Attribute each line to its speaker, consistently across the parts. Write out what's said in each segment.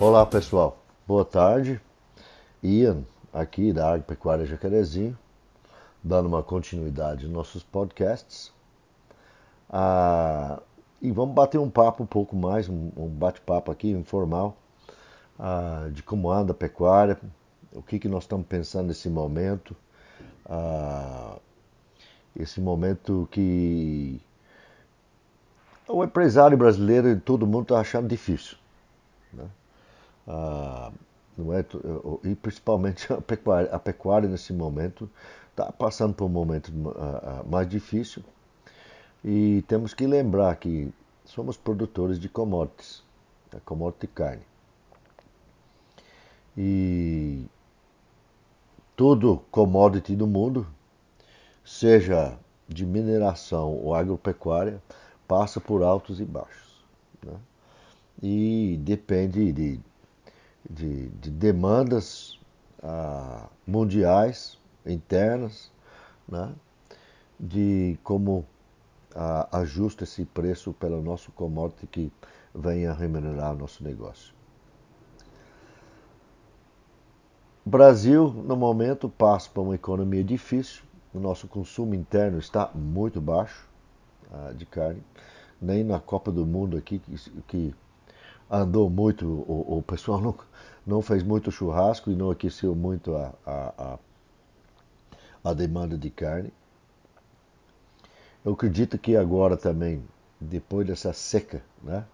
Speaker 1: Olá pessoal, boa tarde. Ian aqui da Agropecuária Jacarezinho, dando uma continuidade nos nossos podcasts. Ah, e vamos bater um papo um pouco mais, um, bate-papo aqui informal, ah, de como anda a pecuária, o que, que nós estamos pensando nesse momento. Ah, esse momento que o empresário brasileiro e todo mundo está achando difícil. Né? Ah, não é, e principalmente a pecuária, a pecuária nesse momento está passando por um momento mais difícil e temos que lembrar que somos produtores de commodities, a commodity carne. E todo commodity do mundo, seja de mineração ou agropecuária, passa por altos e baixos. Né? E depende de de, de demandas ah, mundiais, internas, né? de como ah, ajusta esse preço pelo nosso commodity que venha remunerar o nosso negócio. O Brasil, no momento, passa por uma economia difícil, o nosso consumo interno está muito baixo ah, de carne, nem na Copa do Mundo aqui, que, que andou muito, o, o pessoal não, não fez muito churrasco e não aqueceu muito a, a, a, a demanda de carne. Eu acredito que agora também, depois dessa seca, né,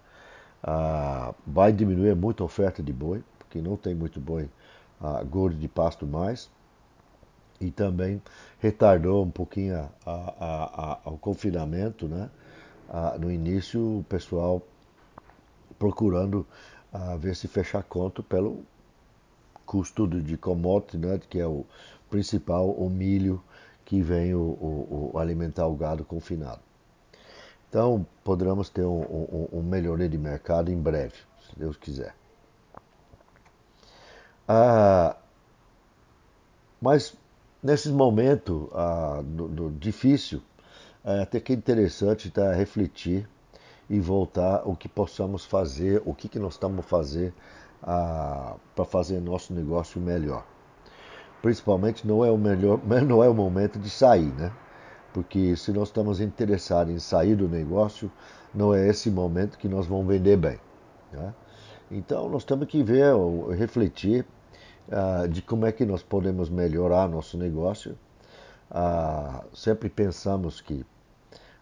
Speaker 1: vai diminuir muito a oferta de boi, porque não tem muito boi gordo de pasto mais. E também retardou um pouquinho a, o confinamento, né? no início o pessoal procurando uh, ver se fechar conta pelo custo de commodity, né, que é o principal, o milho que vem o, o, o alimentar o gado confinado. Então, poderemos ter um, um, um, melhoria de mercado em breve, se Deus quiser. Ah, mas, nesse momento ah, do, do difícil, é até que é interessante tá, refletir e voltar o que possamos fazer, o que, que nós estamos fazer ah, para fazer nosso negócio melhor. Principalmente não é o melhor, não é o momento de sair, né? Porque se nós estamos interessados em sair do negócio, não é esse momento que nós vamos vender bem. Né? Então nós temos que ver, refletir ah, de como é que nós podemos melhorar nosso negócio. Ah, sempre pensamos que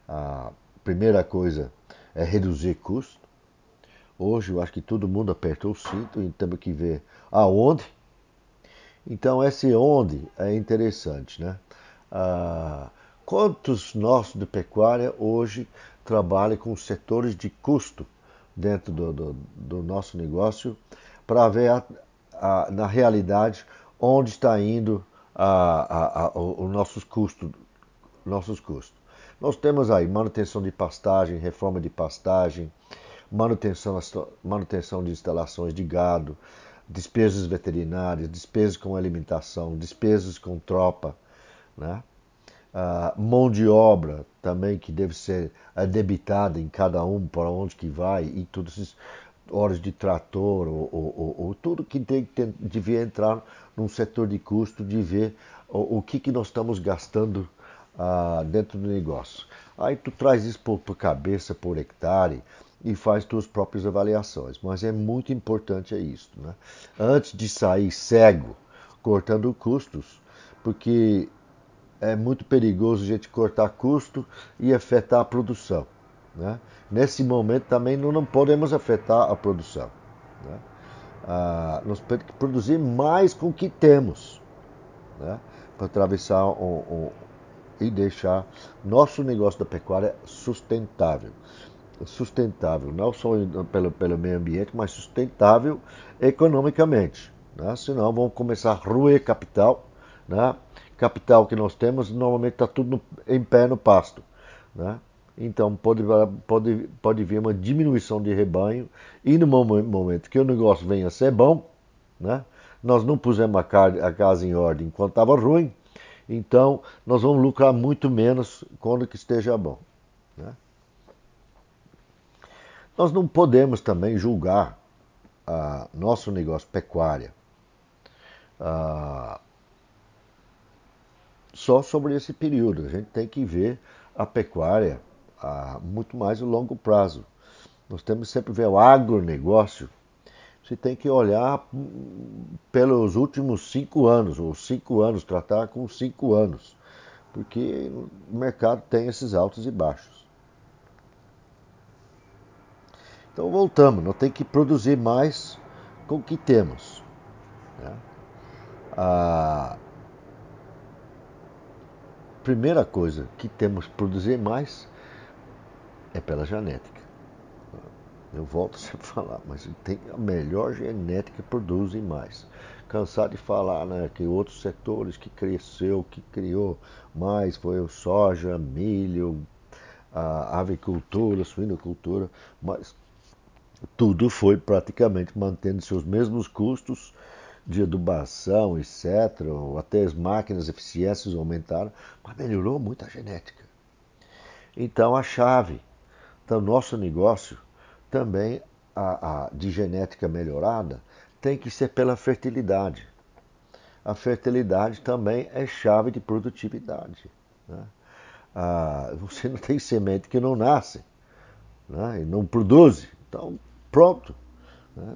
Speaker 1: a primeira coisa é reduzir custo. Hoje eu acho que todo mundo apertou o cinto e temos que ver aonde. Então esse onde é interessante, né? Ah, quantos nós de pecuária hoje trabalham com setores de custo dentro do, do, do nosso negócio para ver a, a, na realidade onde está indo a, os nossos custos, nossos custos. Nós temos aí manutenção de pastagem, reforma de pastagem, manutenção, manutenção de instalações de gado, despesas veterinárias, despesas com alimentação, despesas com tropa, né? Ah, mão de obra também que deve ser debitada em cada um para onde que vai e todas essas horas de trator ou, ou, ou, ou tudo que tem, devia entrar num setor de custo de ver o, o que, que nós estamos gastando ah, dentro do negócio. Aí tu traz isso por, por cabeça, por hectare e faz tuas próprias avaliações. Mas é muito importante é isso, né? Antes de sair cego, cortando custos, porque é muito perigoso a gente cortar custo e afetar a produção. Né? Nesse momento também não, podemos afetar a produção. Né? Ah, nós temos que produzir mais com o que temos né? para atravessar um, e deixar nosso negócio da pecuária sustentável. Sustentável, não só pelo, pelo meio ambiente, mas sustentável economicamente. Né? Senão vamos começar a roer capital. Né? Capital que nós temos normalmente está tudo no, em pé no pasto. Né? Então pode, pode, pode vir uma diminuição de rebanho e no momento que o negócio venha a ser bom, né? nós não pusemos a, a casa em ordem enquanto estava ruim, então, nós vamos lucrar muito menos quando que esteja bom. Né? Nós não podemos também julgar a nosso negócio pecuária a, só sobre esse período. A gente tem que ver a pecuária a muito mais a longo prazo. Nós temos sempre ver o agronegócio. Você tem que olhar pelos últimos cinco anos, ou cinco anos, tratar com cinco anos, porque o mercado tem esses altos e baixos. Então voltamos, nós temos que produzir mais com o que temos. Né? A primeira coisa que temos que produzir mais é pela genética. Eu volto sempre a falar, mas tem a melhor genética que produzem mais. Cansado de falar né, que outros setores que cresceu, que criou mais foi o soja, milho, a avicultura, suinocultura, mas tudo foi praticamente mantendo seus mesmos custos de adubação, etc. Até as máquinas eficiências aumentaram, mas melhorou muito a genética. Então a chave do nosso negócio também a, a, de genética melhorada tem que ser pela fertilidade. A fertilidade também é chave de produtividade. Né? Ah, você não tem semente que não nasce né? e não produz. Então, pronto. Né?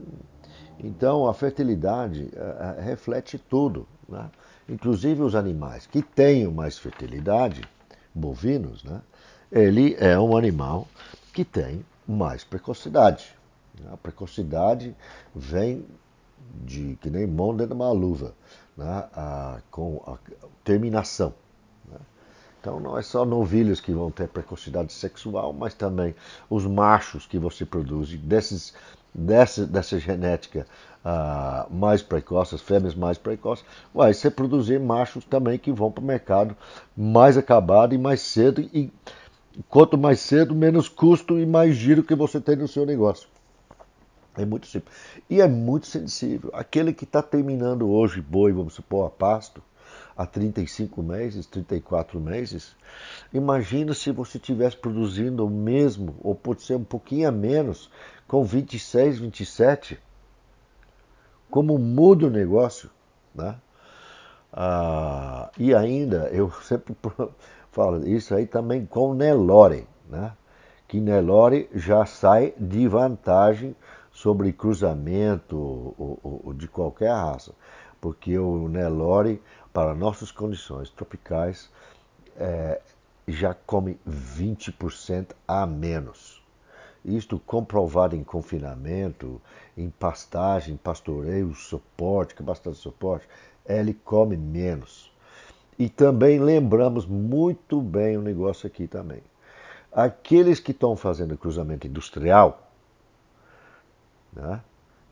Speaker 1: Então, a fertilidade uh, reflete tudo, né? inclusive os animais que tenham mais fertilidade, bovinos, né? ele é um animal que tem mais precocidade. A precocidade vem de que nem mão dentro de uma luva, né? a, com a terminação. Né? Então não é só novilhos que vão ter precocidade sexual, mas também os machos que você produz desses dessa, dessa genética uh, mais precoce, as fêmeas mais precoces, vai ser produzir machos também que vão para o mercado mais acabado e mais cedo. E quanto mais cedo, menos custo e mais giro que você tem no seu negócio. É muito simples. E é muito sensível. Aquele que está terminando hoje boi, vamos supor, a pasto, há 35 meses, 34 meses, imagina se você estivesse produzindo o mesmo, ou pode ser um pouquinho a menos, com 26, 27, como muda o negócio, né? Ah, e ainda, eu sempre falo isso aí também com Nelore, né? que Nelore já sai de vantagem sobre cruzamento ou, ou, ou de qualquer raça, porque o Nelore, para nossas condições tropicais, é, já come 20% a menos. Isto comprovado em confinamento, em pastagem, pastoreio, suporte, que bastante suporte, ele come menos. E também lembramos muito bem o negócio aqui também. Aqueles que estão fazendo cruzamento industrial, né,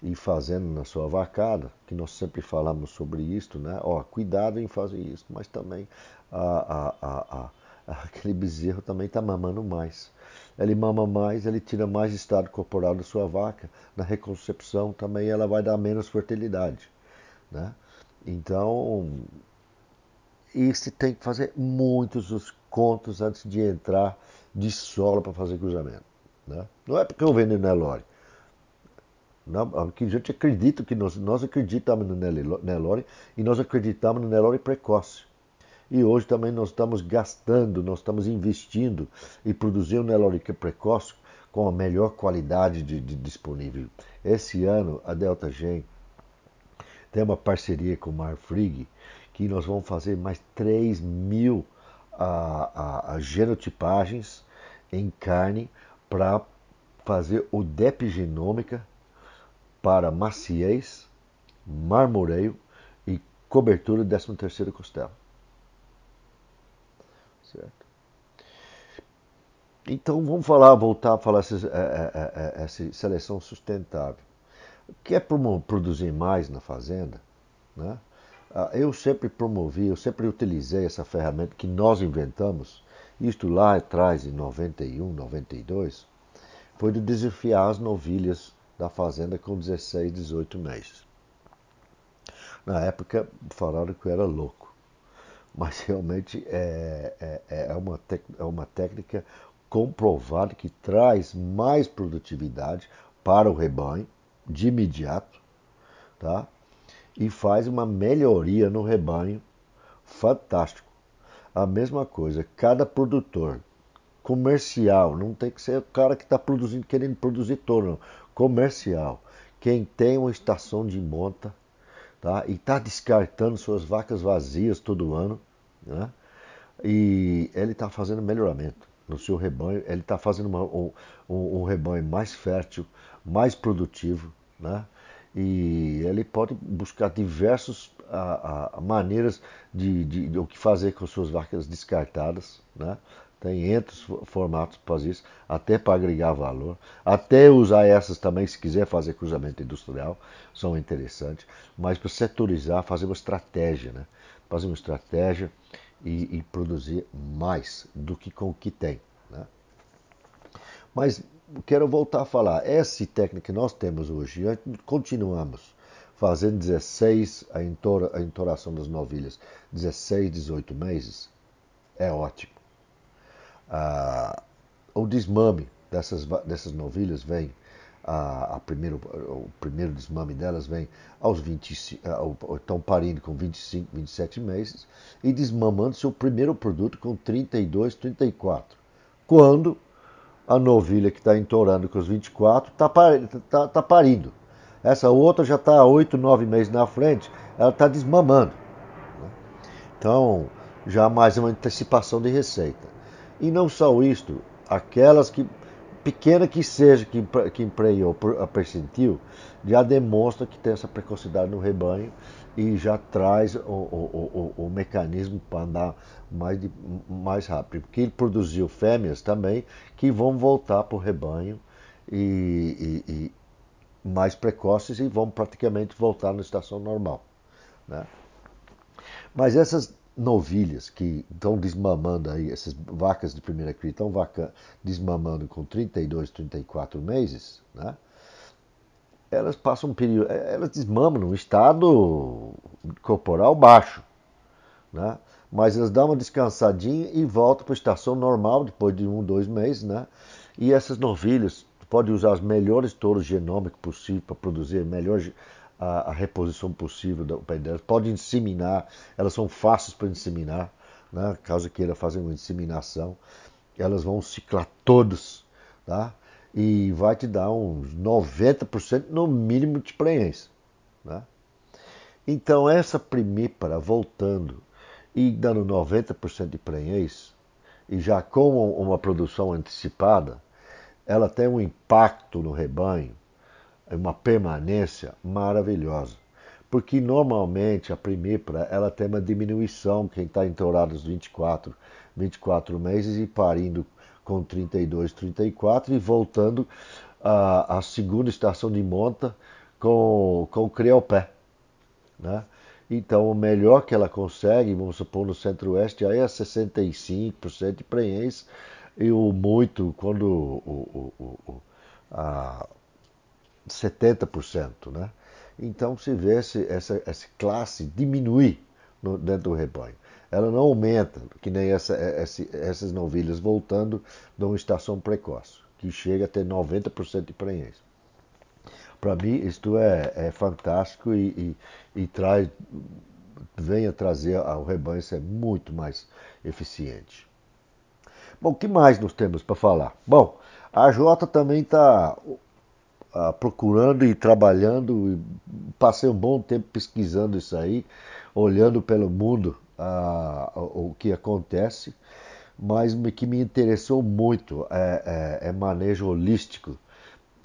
Speaker 1: e fazendo na sua vacada, que nós sempre falamos sobre isso, né? Ó, cuidado em fazer isso, mas também a, a, a, aquele bezerro também está mamando mais ele mama mais, ele tira mais estado corporal da sua vaca. Na reconcepção também ela vai dar menos fertilidade. Né? Então, isso tem que fazer muitos os contos antes de entrar de solo para fazer cruzamento. Né? Não é porque eu vendo Nelore. Não, porque a gente acredita que nós, nós acreditamos no Nelore e nós acreditamos no Nelore precoce. E hoje também nós estamos gastando, nós estamos investindo e produzindo Nelorica precoce com a melhor qualidade de, de disponível. Esse ano a Delta Gen tem uma parceria com o Marfrig que nós vamos fazer mais 3 mil a, a, a genotipagens em carne para fazer o depigenômica para maciez, marmoreio e cobertura do 13 terceiro costela. Certo? Então vamos falar, voltar a falar essa, é, é, é, essa seleção sustentável. Quer produzir mais na fazenda? Né? Ah, eu sempre promovi, eu sempre utilizei essa ferramenta que nós inventamos, isto lá atrás, em 91, 92, foi de desafiar as novilhas da fazenda com 16, 18 meses. Na época falaram que eu era louco mas realmente é, é, é, uma, é uma técnica comprovada que traz mais produtividade para o rebanho, de imediato, tá? E faz uma melhoria no rebanho fantástico. A mesma coisa, cada produtor comercial, não tem que ser o cara que está produzindo, querendo produzir touro, não. Comercial. Quem tem uma estação de monta tá? e está descartando suas vacas vazias todo ano, né? e ele está fazendo melhoramento no seu rebanho, ele está fazendo uma, um, um, rebanho mais fértil, mais produtivo, né? E ele pode buscar diversas maneiras de, de, de, o que fazer com suas vacas descartadas, né? Tem entre os formatos para isso, até para agregar valor, até usar essas também, se quiser fazer cruzamento industrial, são interessantes, mas para setorizar, fazer uma estratégia, né? Fazer uma estratégia e, e produzir mais do que com o que tem. Né? Mas quero voltar a falar, essa técnica que nós temos hoje, continuamos fazendo 16, a, entora, a entoração das novilhas, 16, 18 meses, é ótimo. Ah, o desmame dessas, dessas novilhas vem, a, a primeiro, o primeiro desmame delas vem aos 20, estão parindo com 25, 27 meses e desmamando seu primeiro produto com 32, 34. Quando a novilha que está entorando com os 24 está tá, tá parindo. Essa outra já está 8, 9 meses na frente, ela está desmamando. Né? Então, já mais uma antecipação de receita. E não só isto, aquelas que, pequena que seja, que, que empreiou a percentil, já demonstra que tem essa precocidade no rebanho e já traz o, o, o, o mecanismo para andar mais, de, mais rápido. Porque ele produziu fêmeas também que vão voltar para o rebanho e, e, e, mais precoces e vão praticamente voltar na estação normal. Né? Mas essas novilhas que estão desmamando aí, essas vacas de primeira cria estão desmamando com 32, 34 meses, né? Elas passam um período, é, elas desmamam num estado corporal baixo, né? mas elas dão uma descansadinha e voltam para a estação normal depois de um, dois meses, né? E essas novilhas, pode usar os melhores touros genômicos possível para produzir melhor a, a reposição possível do pé delas. Pode inseminar, elas são fáceis para inseminar, né? caso queira fazer uma inseminação. Elas vão ciclar todos, tá? E vai te dar uns 90% no mínimo de prenhez, né? Então essa primípara voltando e dando 90% de prenhez, e já com uma produção antecipada, ela tem um impacto no rebanho uma permanência maravilhosa. Porque normalmente a primípara ela tem uma diminuição, quem está entorado aos 24, 24 meses e parindo com 32, 34 e voltando à, à segunda estação de monta com, com o criopé. Né? Então, o melhor que ela consegue, vamos supor, no centro-oeste, aí é 65% de prenhez, e o muito, quando o, o, o, a, 70%. Né? Então se vê essa, essa classe diminuir no, dentro do rebanho. Ela não aumenta, que nem essa, essa, essas novilhas voltando de uma estação precoce, que chega a ter 90% de prenhez. Para mim, isto é, é fantástico e, e, e, traz, trazer ao rebanho ser muito mais eficiente. Bom, o que mais nós temos para falar? Bom, a Jota também está ah, procurando e trabalhando, passei um bom tempo pesquisando isso aí, olhando pelo mundo ah, o que acontece, mas que me interessou muito é, é, é manejo holístico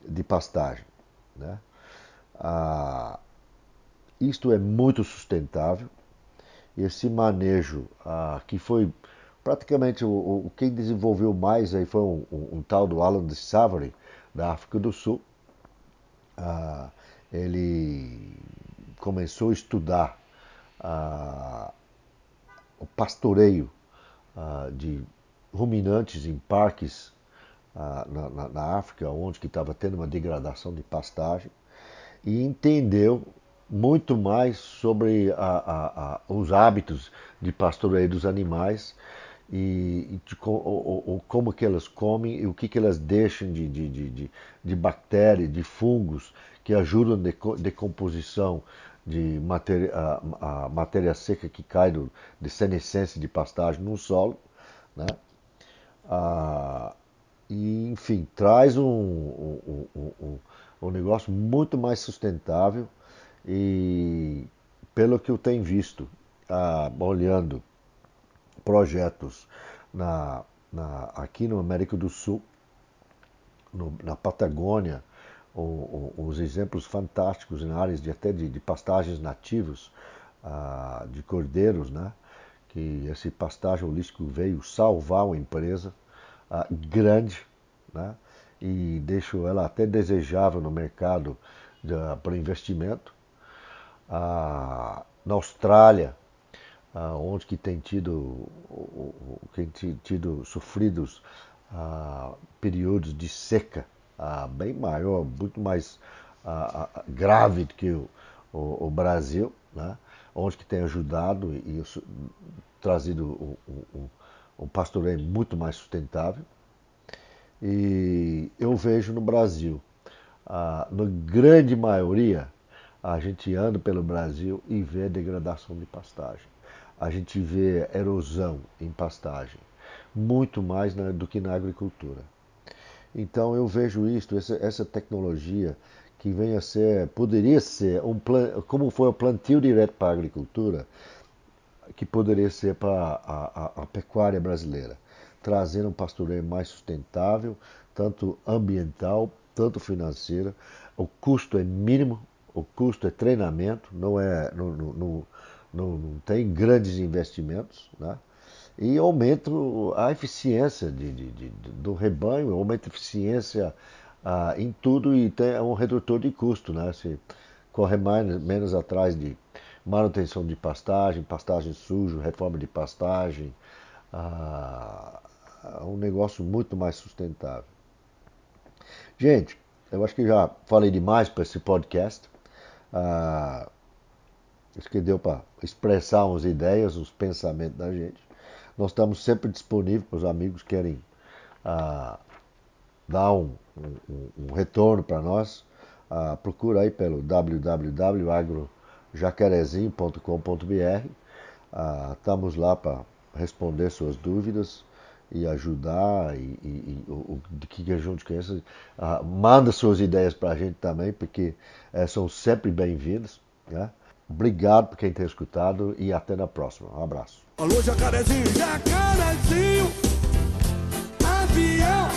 Speaker 1: de pastagem. Né? Ah, isto é muito sustentável. Esse manejo ah, que foi praticamente o, o, quem desenvolveu mais aí foi um, um, um tal do Alan de Savary da África do Sul ah, ele começou a estudar ah, o pastoreio ah, de ruminantes em parques ah, na, na, na, África, onde estava tendo uma degradação de pastagem, e entendeu muito mais sobre a, a, os hábitos de pastoreio dos animais e, de, como que elas comem e o que, que elas deixam de, de, de, de bactérias, de fungos que ajudam na decomposição de matéria, a, a, matéria seca que cai do, de senescência de pastagem no solo. Né? Ah, e, enfim, traz um, um, um, um, negócio muito mais sustentável e, pelo que eu tenho visto, ah, olhando projetos na, na, aqui no América do Sul, no, na Patagônia, os exemplos fantásticos em áreas de, até de, de pastagens nativos, ah, de cordeiros, né? que esse pastagem holístico veio salvar uma empresa ah, grande né? e deixou ela até desejável no mercado para investimento. Na Austrália, ah, onde que tem tido, tem tido sofridos períodos de seca ah, bem maior, muito mais grave do que o, o, o Brasil, né? onde que tem ajudado e, e trazido um, pastoreio muito mais sustentável. E eu vejo no Brasil, na grande maioria, a gente anda pelo Brasil e vê degradação de pastagem a gente vê erosão em pastagem, muito mais na, do que na agricultura. Então eu vejo isto, essa, tecnologia que vem a ser, poderia ser, um plan, como foi o plantio direto para a agricultura, que poderia ser para a, a, a pecuária brasileira, trazendo um pastoreio mais sustentável, tanto ambiental, tanto financeiro. O custo é mínimo, o custo é treinamento, não é no, no não, não tem grandes investimentos, né? E aumenta a eficiência de, de, de, do rebanho, aumenta a eficiência ah, em tudo e é um redutor de custo, né? Se corre mais, menos atrás de manutenção de pastagem, pastagem sujo, reforma de pastagem, ah, um negócio muito mais sustentável. Gente, eu acho que já falei demais para esse podcast. Ah, Acho que deu para expressar umas ideias, os pensamentos da gente. Nós estamos sempre disponíveis para os amigos que querem ah, dar um, um, um retorno para nós. Ah, procura aí pelo www.agrojacarezinho.com.br. Ah, estamos lá para responder suas dúvidas e ajudar e, e, e o, que a gente conhece. Ah, manda suas ideias para a gente também, porque é, são sempre bem-vindas. Né? Obrigado por quem tem escutado e até na próxima. Um abraço. Alô, jacarezinho, jacarezinho, avião,